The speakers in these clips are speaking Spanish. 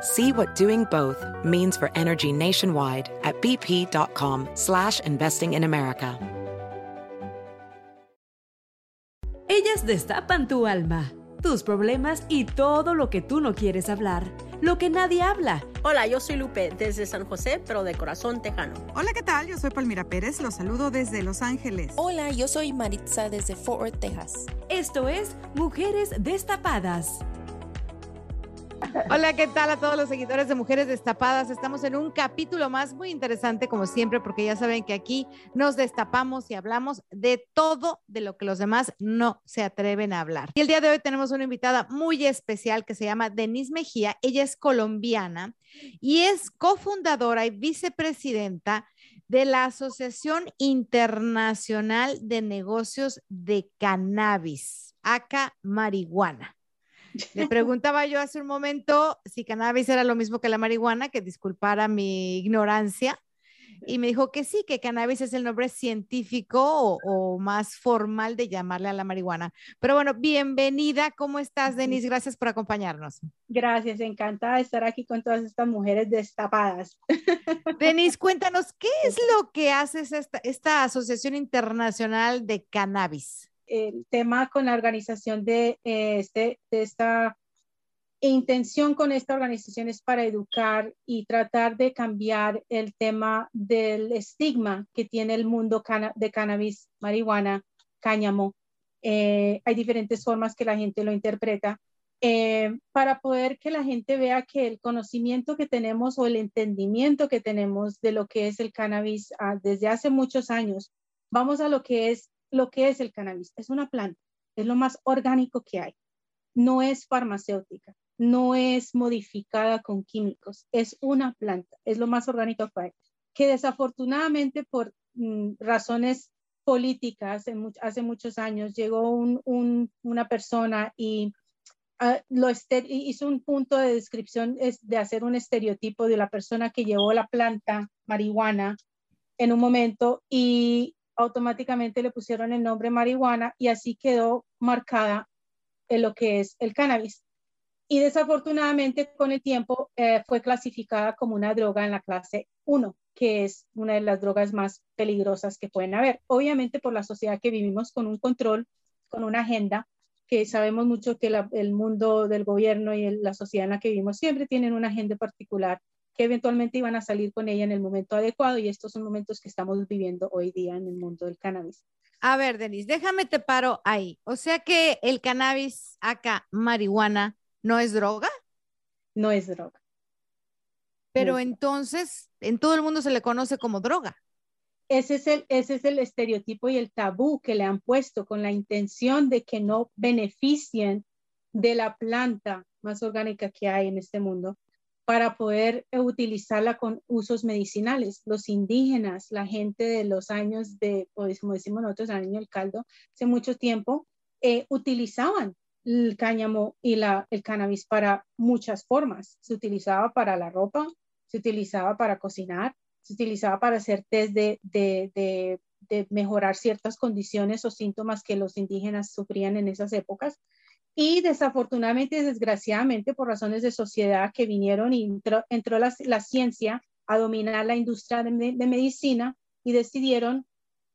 See what doing both means for energy nationwide at bp.com slash investing in America. Ellas destapan tu alma, tus problemas y todo lo que tú no quieres hablar, lo que nadie habla. Hola, yo soy Lupe desde San José, pero de corazón tejano. Hola, ¿qué tal? Yo soy Palmira Pérez, los saludo desde Los Ángeles. Hola, yo soy Maritza desde Fort Worth, Texas. Esto es Mujeres Destapadas. Hola, ¿qué tal a todos los seguidores de Mujeres Destapadas? Estamos en un capítulo más muy interesante, como siempre, porque ya saben que aquí nos destapamos y hablamos de todo de lo que los demás no se atreven a hablar. Y el día de hoy tenemos una invitada muy especial que se llama Denise Mejía. Ella es colombiana y es cofundadora y vicepresidenta de la Asociación Internacional de Negocios de Cannabis, ACA Marihuana. Le preguntaba yo hace un momento si cannabis era lo mismo que la marihuana, que disculpara mi ignorancia. Y me dijo que sí, que cannabis es el nombre científico o, o, más formal de llamarle a la marihuana. Pero bueno, bienvenida. ¿Cómo estás, Denise? Gracias por acompañarnos. Gracias, encantada de estar aquí con todas estas mujeres destapadas. Denise, cuéntanos, ¿qué es lo que hace esta, esta Asociación Internacional de Cannabis? El tema con la organización de, este, de esta intención con esta organización es para educar y tratar de cambiar el tema del estigma que tiene el mundo de cannabis, marihuana, cáñamo. Eh, hay diferentes formas que la gente lo interpreta. Eh, para poder que la gente vea que el conocimiento que tenemos o el entendimiento que tenemos de lo que es el cannabis ah, desde hace muchos años, vamos a lo que es lo que es el cannabis. Es una planta, es lo más orgánico que hay. No es farmacéutica, no es modificada con químicos, es una planta, es lo más orgánico que hay. Que desafortunadamente por mm, razones políticas hace muchos años llegó una persona y uh, lo hizo un punto de descripción es de hacer un estereotipo de la persona que llevó la planta marihuana en un momento y automáticamente le pusieron el nombre marihuana y así quedó marcada en lo que es el cannabis. Y desafortunadamente con el tiempo eh, fue clasificada como una droga en la clase 1, que es una de las drogas más peligrosas que pueden haber. Obviamente por la sociedad que vivimos con un control, con una agenda, que sabemos mucho que el mundo del gobierno y la sociedad en la que vivimos siempre tienen una agenda particular que eventualmente iban a salir con ella en el momento adecuado y estos son momentos que estamos viviendo hoy día en el mundo del cannabis. A ver, Denise, déjame te paro ahí. O sea que el cannabis acá, marihuana, ¿no es droga? No es droga. Pero no es entonces, en todo el mundo se le conoce como droga. Ese es, el, ese es el estereotipo y el tabú que le han puesto con la intención de que no beneficien de la planta más orgánica que hay en este mundo para poder utilizarla con usos medicinales. Los indígenas, la gente de los años de, pues, como decimos nosotros, año del caldo, hace mucho tiempo, eh, utilizaban el cáñamo y el cannabis para muchas formas. Se utilizaba para la ropa, se utilizaba para cocinar, se utilizaba para hacer test de, de, de, de mejorar ciertas condiciones o síntomas que los indígenas sufrían en esas épocas y desafortunadamente, desgraciadamente, por razones de sociedad que vinieron y entró, entró la, la, ciencia a dominar la industria de, de, medicina y decidieron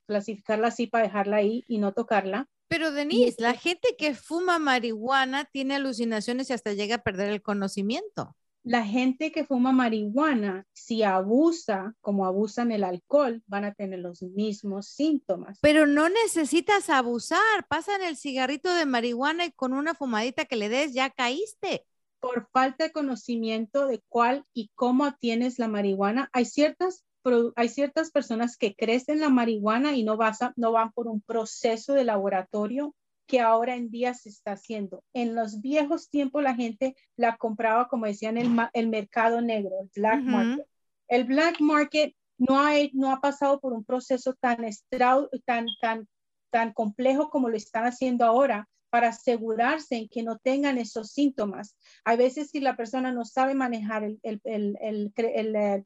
clasificarla así para dejarla ahí y no tocarla. Pero Denise, la gente que fuma marihuana tiene alucinaciones y hasta llega a perder el conocimiento. La gente que fuma marihuana, si abusa como abusan el alcohol, van a tener los mismos síntomas. Pero no necesitas abusar, pasan el cigarrito de marihuana y con una fumadita que le des ya caíste. Por falta de conocimiento de cuál y cómo tienes la marihuana, hay ciertas, hay ciertas personas que crecen la marihuana y no, no van por un proceso de laboratorio que ahora en día se está haciendo. En los viejos tiempos la gente la compraba, como decían, el, el mercado negro, el black market. El black market no ha, no ha pasado por un proceso tan, tan, tan, tan complejo como lo están haciendo ahora para asegurarse en que no tengan esos síntomas. A veces si la persona no sabe manejar el, el, el,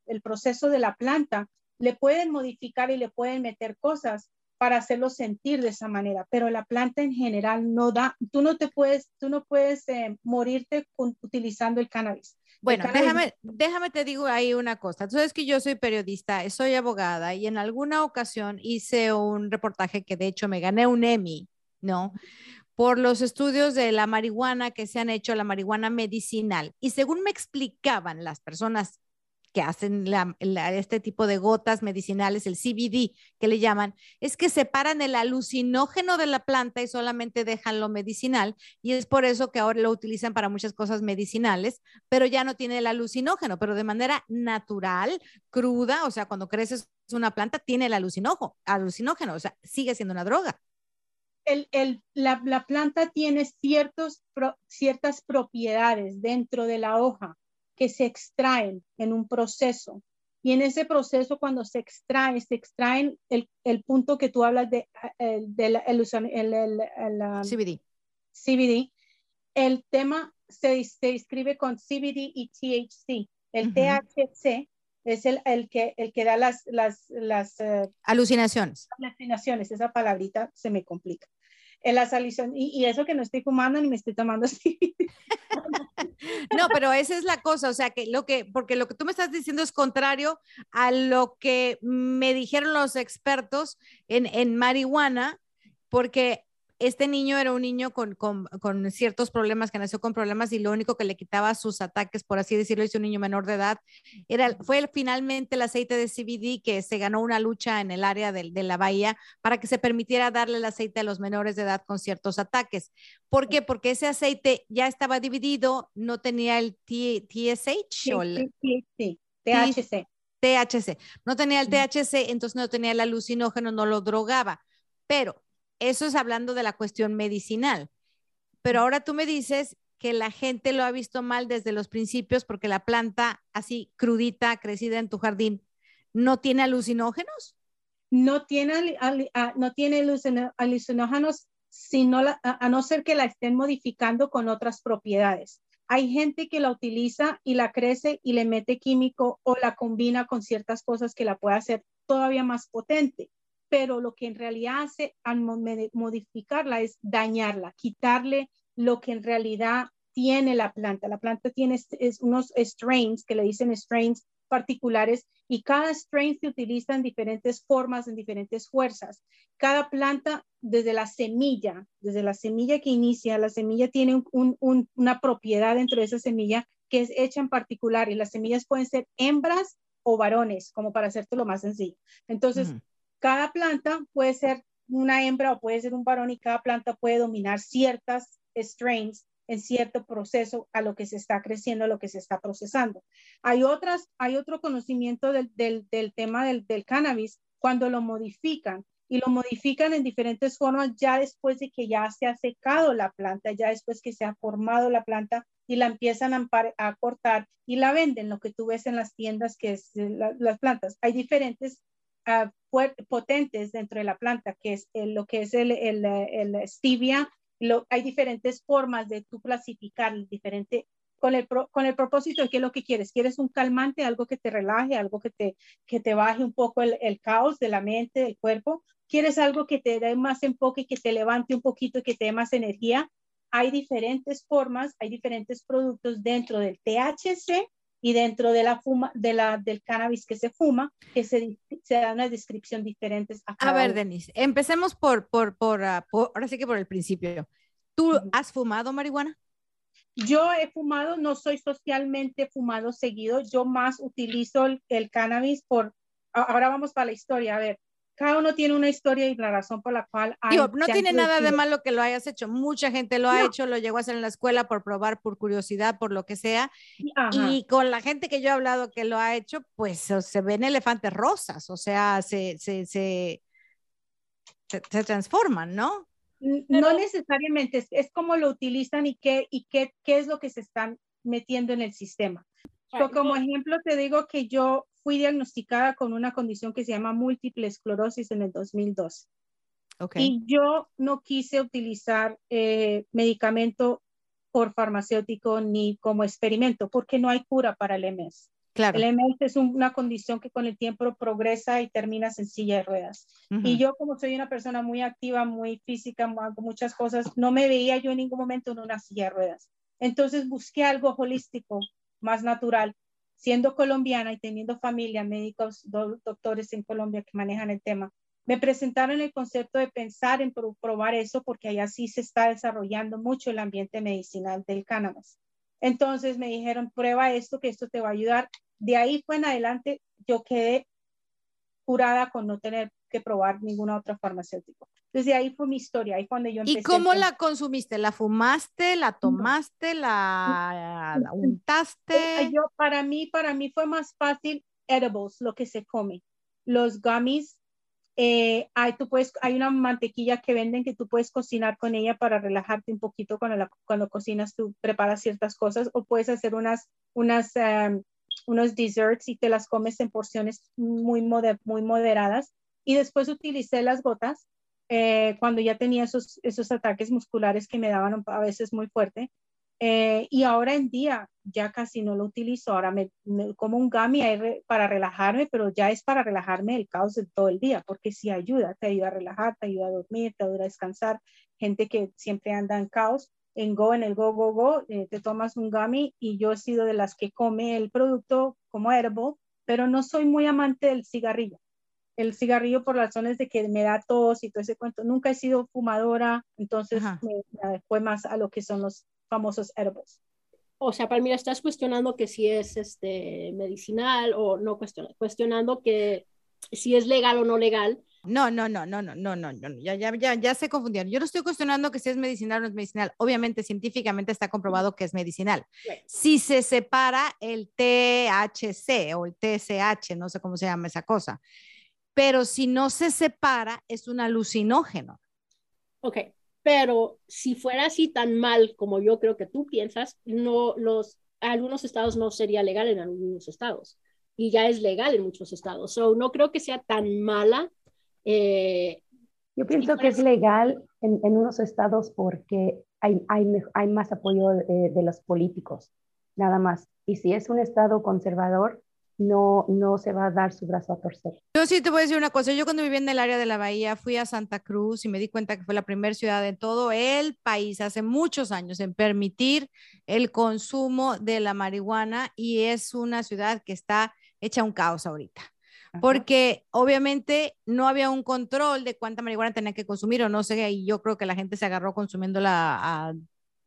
el proceso de la planta, le pueden modificar y le pueden meter cosas para hacerlo sentir de esa manera, pero la planta en general no da, tú no te puedes, tú no puedes eh, morirte utilizando el cannabis. Bueno, déjame, déjame te digo ahí una cosa. Tú sabes que yo soy periodista, soy abogada y en alguna ocasión hice un reportaje que de hecho me gané un Emmy, ¿no? Por los estudios de la marihuana que se han hecho, la marihuana medicinal. Y según me explicaban las personas que hacen este tipo de gotas medicinales, el CBD que le llaman, es que separan el alucinógeno de la planta y solamente dejan lo medicinal. Y es por eso que ahora lo utilizan para muchas cosas medicinales, pero ya no tiene el alucinógeno, pero de manera natural, cruda, o sea, cuando creces una planta, tiene el alucinógeno, alucinógeno o sea, sigue siendo una droga. El, el, la, la, planta tiene ciertos, ciertas propiedades dentro de la hoja que se extraen en un proceso. Y en ese proceso, cuando se extrae, se extraen el, el punto que tú hablas de, el, el, el, CBD. CBD. El tema se, se escribe con CBD y THC. El THC es el, el, que, el que da las, las, las uh, alucinaciones. Alucinaciones, esa palabrita se me complica. En la salición, y, y, eso que no estoy fumando ni me estoy tomando CBD. No, pero esa es la cosa, o sea, que lo que, porque lo que tú me estás diciendo es contrario a lo que me dijeron los expertos en, en marihuana, porque este niño era un niño con, con, ciertos problemas, que nació con problemas y lo único que le quitaba sus ataques, por así decirlo, es un niño menor de edad, era, fue finalmente el aceite de CBD que se ganó una lucha en el área de, de, la bahía para que se permitiera darle el aceite a los menores de edad con ciertos ataques. ¿Por qué? Porque ese aceite ya estaba dividido, no tenía el TSH sí, o el, sí, sí, THC. THC. No tenía el THC, entonces no tenía el alucinógeno, no lo drogaba. Pero eso es hablando de la cuestión medicinal. Pero ahora tú me dices que la gente lo ha visto mal desde los principios porque la planta así crudita, crecida en tu jardín, no tiene alucinógenos. No tiene, no tiene alucinógenos sino a no ser que la estén modificando con otras propiedades. Hay gente que la utiliza y la crece y le mete químico o la combina con ciertas cosas que la puede hacer todavía más potente pero lo que en realidad hace al modificarla es dañarla, quitarle lo que en realidad tiene la planta. La planta tiene unos strains, que le dicen strains particulares, y cada strain se utiliza en diferentes formas, en diferentes fuerzas. Cada planta, desde la semilla, desde la semilla que inicia, la semilla tiene una propiedad dentro de esa semilla que es hecha en particular, y las semillas pueden ser hembras o varones, como para hacerte lo más sencillo. Entonces, cada planta puede ser una hembra o puede ser un varón y cada planta puede dominar ciertas strains en cierto proceso a lo que se está creciendo, a lo que se está procesando. Hay otras, hay otro conocimiento del, del, tema del, del, cannabis cuando lo modifican y lo modifican en diferentes formas ya después de que ya se ha secado la planta, ya después que se ha formado la planta y la empiezan a, cortar y la venden, lo que tú ves en las tiendas que es la, las plantas. Hay diferentes uh, potentes dentro de la planta, que es lo que es el, el, el stevia. Lo, hay diferentes formas de tú clasificar diferente con el, con el propósito de qué es lo que quieres. ¿Quieres un calmante, algo que te relaje, algo que te, que te baje un poco el, el caos de la mente, del cuerpo? ¿Quieres algo que te dé más enfoque, que te levante un poquito, que te dé más energía? Hay diferentes formas, hay diferentes productos dentro del THC y dentro de la fuma, de la, del cannabis que se fuma, que se, se da una descripción diferente. A, ver, Denise, empecemos por, por, por, uh, por, ahora sí que por el principio. ¿Tú has fumado marihuana? Yo he fumado, no soy socialmente fumado seguido, yo más utilizo el, el cannabis por, ahora vamos para la historia, a ver, cada uno tiene una historia y la razón por la cual hay, Digo, no tiene nada de malo que lo hayas hecho. Mucha gente lo ha hecho, lo llegó a hacer en la escuela por probar, por curiosidad, por lo que sea. Ajá. Y con la gente que yo he hablado que lo ha hecho, pues se ven elefantes rosas, o sea, se, se, se, se, se transforman, ¿no? no necesariamente, es, es, como lo utilizan y, qué, y qué, qué es lo que se están metiendo en el sistema. So, como ejemplo, te digo que yo fui diagnosticada con una condición que se llama múltiple esclerosis en el 2002. Okay. Y yo no quise utilizar eh, medicamento por farmacéutico ni como experimento porque no hay cura para el MS. Claro. El MS es un, una condición que con el tiempo progresa y termina en silla de ruedas. Uh -huh. Y yo como soy una persona muy activa, muy física, hago muchas cosas, no me veía yo en ningún momento en una silla de ruedas. Entonces busqué algo holístico, más natural. Siendo colombiana y teniendo familia, médicos, do, doctores en Colombia que manejan el tema, me presentaron el concepto de pensar en probar eso porque allá sí se está desarrollando mucho el ambiente medicinal del cannabis. Entonces me dijeron, prueba esto, que esto te va a ayudar. De ahí fue en adelante, yo quedé curada con no tener que probar ninguna otra farmacéutica. Entonces, de ahí fue mi historia, ahí cuando yo empecé. ¿Y cómo la consumiste? ¿La fumaste? ¿La tomaste? ¿La, ¿La, untaste? Yo, para mí, para mí fue más fácil edibles, lo que se come. Los gummies, eh, hay, tú puedes, hay una mantequilla que venden que tú puedes cocinar con ella para relajarte un poquito cuando, la, cuando cocinas, tú preparas ciertas cosas o puedes hacer unas, unas um, unos desserts y te las comes en porciones muy, moder muy moderadas. Y después utilicé las gotas eh, cuando ya tenía esos, esos ataques musculares que me daban a veces muy fuerte. Eh, y ahora en día ya casi no lo utilizo. Ahora me, me como un gummy re, para relajarme, pero ya es para relajarme el caos de todo el día, porque sí ayuda, te ayuda a relajar, te ayuda a dormir, te ayuda a descansar. Gente que siempre anda en caos, en Go, en el Go, Go, Go, eh, te tomas un gummy y yo he sido de las que come el producto como herbal, pero no soy muy amante del cigarrillo el cigarrillo por razones de que me da tos y todo ese cuento. Nunca he sido fumadora, entonces me, me, fue más a lo que son los famosos herbos. O sea, Palmira, estás cuestionando que si es este, medicinal o no cuestionando, cuestionando que si es legal o no legal. No, no, no, no, no, no, no, no, ya, ya, ya, ya se confundieron. Yo no estoy cuestionando que si es medicinal o no es medicinal. Obviamente, científicamente está comprobado que es medicinal. Si se separa el THC o el TSH, no sé cómo se llama esa cosa, pero si no se separa, es un alucinógeno. Ok, pero si fuera así tan mal como yo creo que tú piensas, no, los, algunos estados no sería legal en algunos estados y ya es legal en muchos estados. So, no creo que sea tan mala eh, Yo pienso que es legal en, en unos estados porque hay, hay, hay más apoyo de, de, los políticos, nada más. Y si es un estado conservador, no, no se va a dar su brazo a torcer. Yo sí te voy a decir una cosa. Yo cuando viví en el área de la Bahía fui a Santa Cruz y me di cuenta que fue la primera ciudad en todo el país hace muchos años en permitir el consumo de la marihuana y es una ciudad que está hecha un caos ahorita porque obviamente no había un control de cuánta marihuana tenía que consumir o no sé, y yo creo que la gente se agarró consumiéndola a,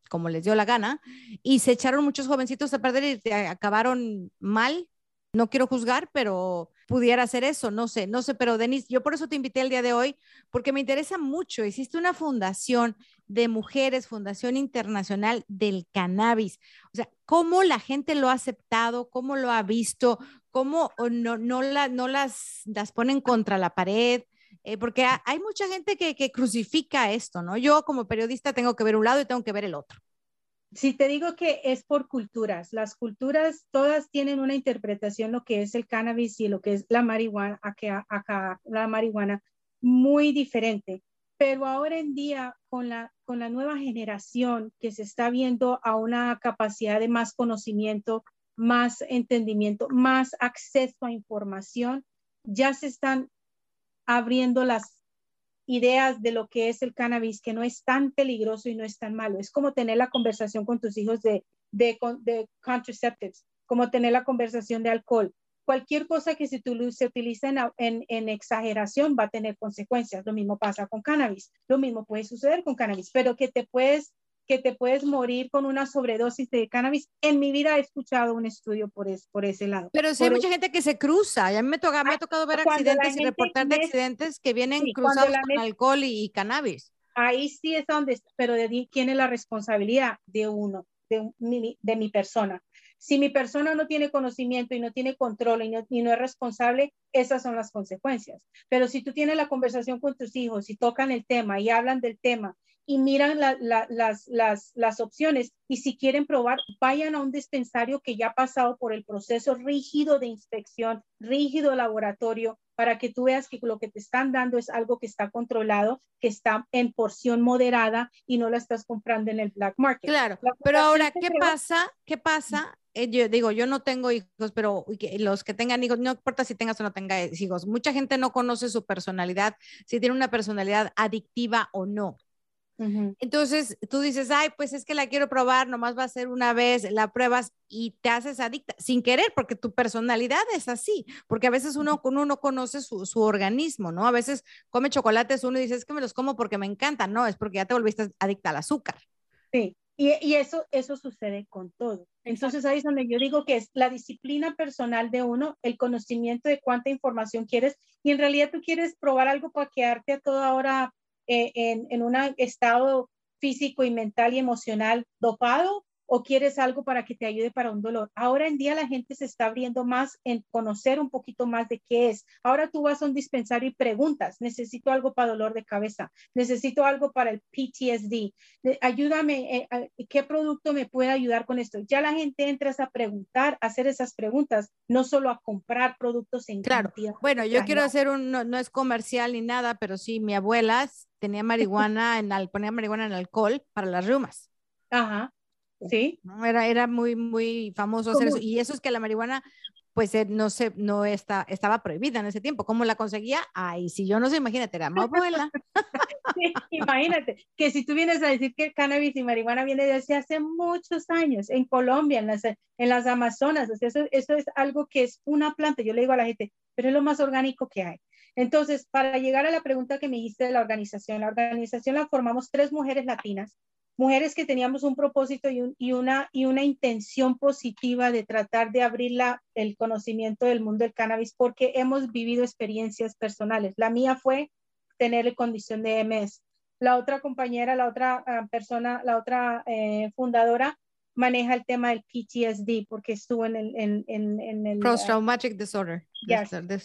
como les dio la gana y se echaron muchos jovencitos a perder y acabaron mal. No quiero juzgar, pero pudiera hacer eso, no sé, no sé, pero Denise, yo por eso te invité el día de hoy, porque me interesa mucho. Hiciste una fundación de mujeres, Fundación Internacional del Cannabis. O sea, ¿cómo la gente lo ha aceptado? ¿Cómo lo ha visto? ¿Cómo no, no, la, no las, las ponen contra la pared? Eh, porque hay mucha gente que, que crucifica esto, ¿no? Yo como periodista tengo que ver un lado y tengo que ver el otro. Si te digo que es por culturas, las culturas todas tienen una interpretación lo que es el cannabis y lo que es la marihuana, acá, acá la marihuana muy diferente. Pero ahora en día, con la, con la nueva generación que se está viendo a una capacidad de más conocimiento, más entendimiento, más acceso a información, ya se están abriendo las ideas de lo que es el cannabis, que no es tan peligroso y no es tan malo. Es como tener la conversación con tus hijos de, de, de contraceptives, como tener la conversación de alcohol. Cualquier cosa que se, se utilice en, en, en, exageración va a tener consecuencias. Lo mismo pasa con cannabis. Lo mismo puede suceder con cannabis, pero que te puedes que te puedes morir con una sobredosis de cannabis. En mi vida he escuchado un estudio por, por ese lado. Pero sí hay mucha gente que se cruza. Y a mí me, toca, me ha ah, tocado ver accidentes y reportar de accidentes que vienen cruzados con alcohol y, cannabis. Ahí sí es donde, pero de quién es la responsabilidad de uno, de, de mi persona. Si mi persona no tiene conocimiento y no tiene control y no, y no, es responsable, esas son las consecuencias. Pero si tú tienes la conversación con tus hijos y tocan el tema y hablan del tema y miran las, las, opciones y si quieren probar, vayan a un dispensario que ya ha pasado por el proceso rígido de inspección, rígido laboratorio, para que tú veas que lo que te están dando es algo que está controlado, que está en porción moderada y no la estás comprando en el black market. Claro, pero ahora, ¿qué pasa? ¿Qué pasa? Eh, yo digo, yo no tengo hijos, pero los que tengan hijos, no importa si tengas o no tengas hijos, mucha gente no conoce su personalidad, si tiene una personalidad adictiva o no. Entonces tú dices, ay, pues es que la quiero probar, nomás va a ser una vez, la pruebas y te haces adicta sin querer, porque tu personalidad es así, porque a veces uno, uno conoce su, su organismo, ¿no? A veces come chocolates uno y dice, es que me los como porque me encantan, no, es porque ya te volviste adicta al azúcar. Sí, y, y eso, eso sucede con todo. Entonces ahí es donde yo digo que es la disciplina personal de uno, el conocimiento de cuánta información quieres y en realidad tú quieres probar algo para quedarte a toda hora en, en un estado físico y mental y emocional dopado o quieres algo para que te ayude para un dolor. Ahora en día la gente se está abriendo más en conocer un poquito más de qué es. Ahora tú vas a un dispensario y preguntas, necesito algo para dolor de cabeza, necesito algo para el PTSD, ayúdame, eh, ¿qué producto me puede ayudar con esto? Ya la gente entra a preguntar, a hacer esas preguntas, no solo a comprar productos en claro. Bueno, yo quiero hacer un, no, es comercial ni nada, pero sí, mi abuela tenía marihuana, en, ponía marihuana en alcohol para las rumas. Ajá. Sí. Era, era muy, muy famoso hacer eso. Y eso es que la marihuana, pues eh, no sé, no está, estaba prohibida en ese tiempo. ¿Cómo la conseguía? Ay, si yo no sé, imagínate, era mi abuela. imagínate, que si tú vienes a decir que el cannabis y marihuana viene desde hace muchos años, en Colombia, en las, en las Amazonas, o sea, eso, eso es algo que es una planta. Yo le digo a la gente, pero es lo más orgánico que hay. Entonces, para llegar a la pregunta que me hiciste de la organización, la organización la formamos tres mujeres latinas mujeres que teníamos un propósito y, una, intención positiva de tratar de abrir el conocimiento del mundo del cannabis porque hemos vivido experiencias personales. La mía fue tener condición de MS. La otra compañera, la otra ah, persona, la otra eh, fundadora maneja el tema del PTSD porque estuvo en el... En, en, el Post-traumatic disorder.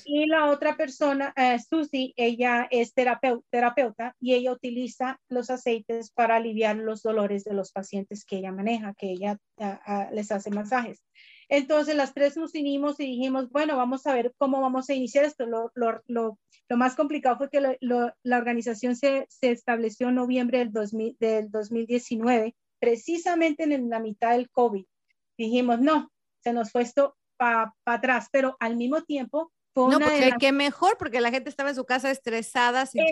Y la otra persona, uh, Susie, ella es terapeuta, y ella utiliza los aceites para aliviar los dolores de los pacientes que ella maneja, que ella ah, ah, les hace masajes. Entonces las tres nos unimos y dijimos, bueno, vamos a ver cómo vamos a iniciar esto. Lo, lo, lo, lo más complicado fue que la organización se, se, estableció en noviembre del, 2000, del 2019 precisamente en la mitad del COVID, dijimos, no, se nos fue esto para atrás, pero al mismo tiempo fue no, porque que mejor, porque la gente estaba en su casa estresada. Sin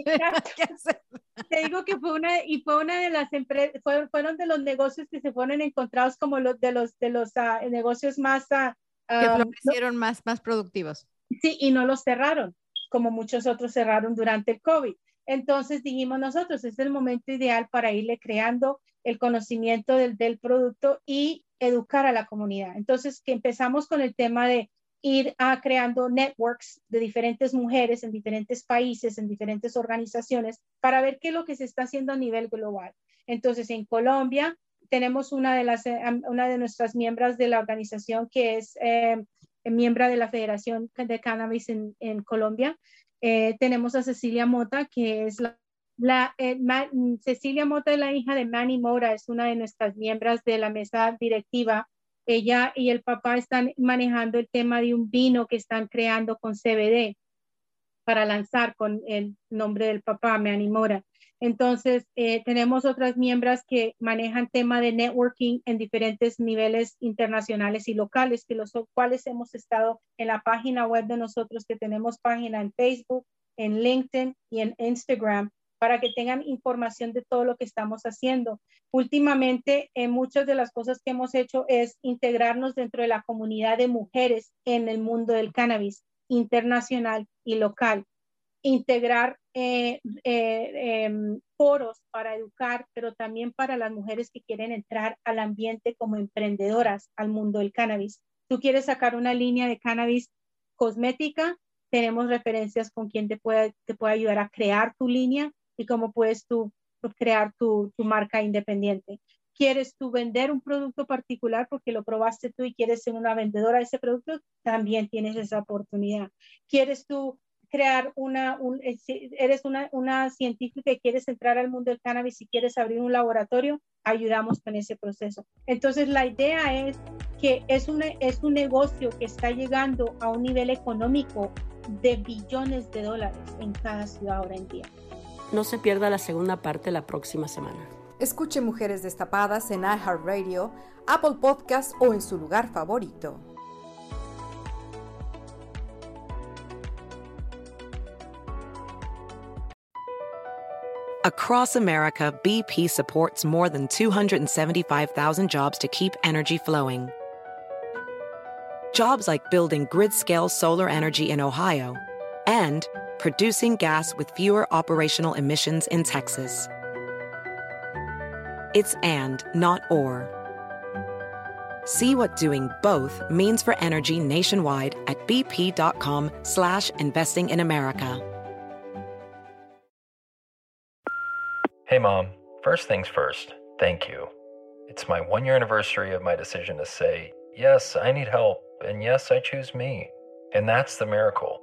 Te digo que fue una, y fue una de las empresas, fueron, de los negocios que se fueron encontrados como los de los, de los uh, negocios más... Uh, que florecieron más, más productivos. Sí, y no los cerraron, como muchos otros cerraron durante el COVID. Entonces dijimos nosotros, es el momento ideal para irle creando el conocimiento del, del producto y educar a la comunidad. Entonces, que empezamos con el tema de ir a creando networks de diferentes mujeres en diferentes países, en diferentes organizaciones, para ver qué es lo que se está haciendo a nivel global. Entonces, en Colombia tenemos una de, las, eh, una de nuestras miembros de la organización que es eh, miembro de la Federación de Cannabis en, en Colombia. Eh, tenemos a Cecilia Mota, que es la la, eh, Cecilia Mota es la hija de Manny Mora, es una de nuestras miembros de la mesa directiva. Ella y el papá están manejando el tema de un vino que están creando con CBD para lanzar con el nombre del papá, Manny Mora. Entonces, eh, tenemos otras miembros que manejan tema de networking en diferentes niveles internacionales y locales, que los cuales hemos estado en la página web de nosotros, que tenemos página en Facebook, en LinkedIn y en Instagram para que tengan información de todo lo que estamos haciendo. Últimamente, eh, muchas de las cosas que hemos hecho es integrarnos dentro de la comunidad de mujeres en el mundo del cannabis internacional y local. integrar eh, eh, em, foros para educar, pero también para las mujeres que quieren entrar al ambiente como emprendedoras al mundo del cannabis. Tú quieres sacar una línea de cannabis cosmética, tenemos referencias con quien te puede, te puede ayudar a crear tu línea y cómo puedes tú crear tu, tu marca independiente. ¿Quieres tú vender un producto particular porque lo probaste tú y quieres ser una vendedora de ese producto? También tienes esa oportunidad. ¿Quieres tú crear una, un, eh, eres una, una científica y quieres entrar al mundo del cannabis y quieres abrir un laboratorio, ayudamos con ese proceso. Entonces, la idea es que es un, es un negocio que está llegando a un nivel económico de billones de dólares en cada ciudad ahora en día. No se pierda la segunda parte la próxima semana. Escuche Mujeres Destapadas en iHeartRadio, Apple Podcast o en su lugar favorito. Across America, BP supports more than 275,000 jobs to keep energy flowing. Jobs like building grid-scale solar energy in Ohio and producing gas with fewer operational emissions in Texas. It's and, not or. See what doing both means for energy nationwide at bp.com slash investing in America. Hey mom, first things first, thank you. It's my one year anniversary of my decision to say, yes, I need help, and yes, I choose me. And that's the miracle.